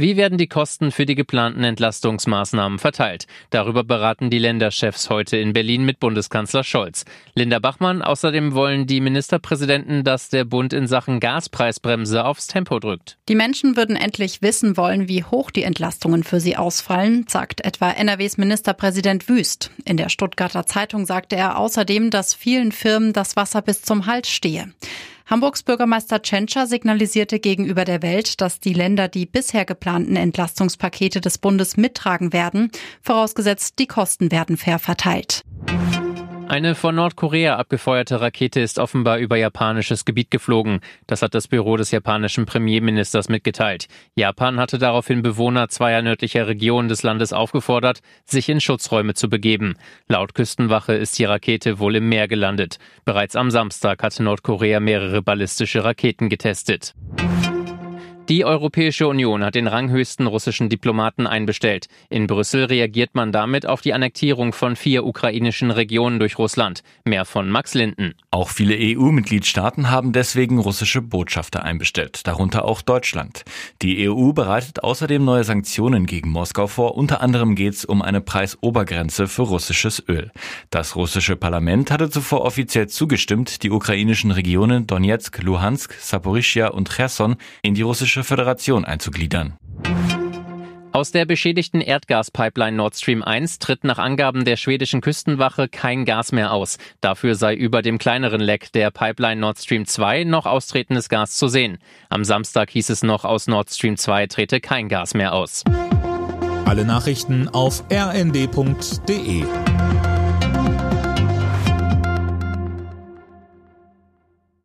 Wie werden die Kosten für die geplanten Entlastungsmaßnahmen verteilt? Darüber beraten die Länderchefs heute in Berlin mit Bundeskanzler Scholz. Linda Bachmann, außerdem wollen die Ministerpräsidenten, dass der Bund in Sachen Gaspreisbremse aufs Tempo drückt. Die Menschen würden endlich wissen wollen, wie hoch die Entlastungen für sie ausfallen, sagt etwa NRWs Ministerpräsident Wüst. In der Stuttgarter Zeitung sagte er außerdem, dass vielen Firmen das Wasser bis zum Hals stehe. Hamburgs Bürgermeister Tschentscher signalisierte gegenüber der Welt, dass die Länder die bisher geplanten Entlastungspakete des Bundes mittragen werden, vorausgesetzt die Kosten werden fair verteilt. Eine von Nordkorea abgefeuerte Rakete ist offenbar über japanisches Gebiet geflogen. Das hat das Büro des japanischen Premierministers mitgeteilt. Japan hatte daraufhin Bewohner zweier nördlicher Regionen des Landes aufgefordert, sich in Schutzräume zu begeben. Laut Küstenwache ist die Rakete wohl im Meer gelandet. Bereits am Samstag hatte Nordkorea mehrere ballistische Raketen getestet. Die Europäische Union hat den ranghöchsten russischen Diplomaten einbestellt. In Brüssel reagiert man damit auf die Annektierung von vier ukrainischen Regionen durch Russland. Mehr von Max Linden. Auch viele EU-Mitgliedstaaten haben deswegen russische Botschafter einbestellt, darunter auch Deutschland. Die EU bereitet außerdem neue Sanktionen gegen Moskau vor. Unter anderem geht es um eine Preisobergrenze für russisches Öl. Das russische Parlament hatte zuvor offiziell zugestimmt, die ukrainischen Regionen Donetsk, Luhansk, Saporischia und Cherson in die russische Russische Föderation einzugliedern. Aus der beschädigten Erdgaspipeline Nord Stream 1 tritt nach Angaben der schwedischen Küstenwache kein Gas mehr aus. Dafür sei über dem kleineren Leck der Pipeline Nord Stream 2 noch austretendes Gas zu sehen. Am Samstag hieß es noch, aus Nord Stream 2 trete kein Gas mehr aus. Alle Nachrichten auf rnd.de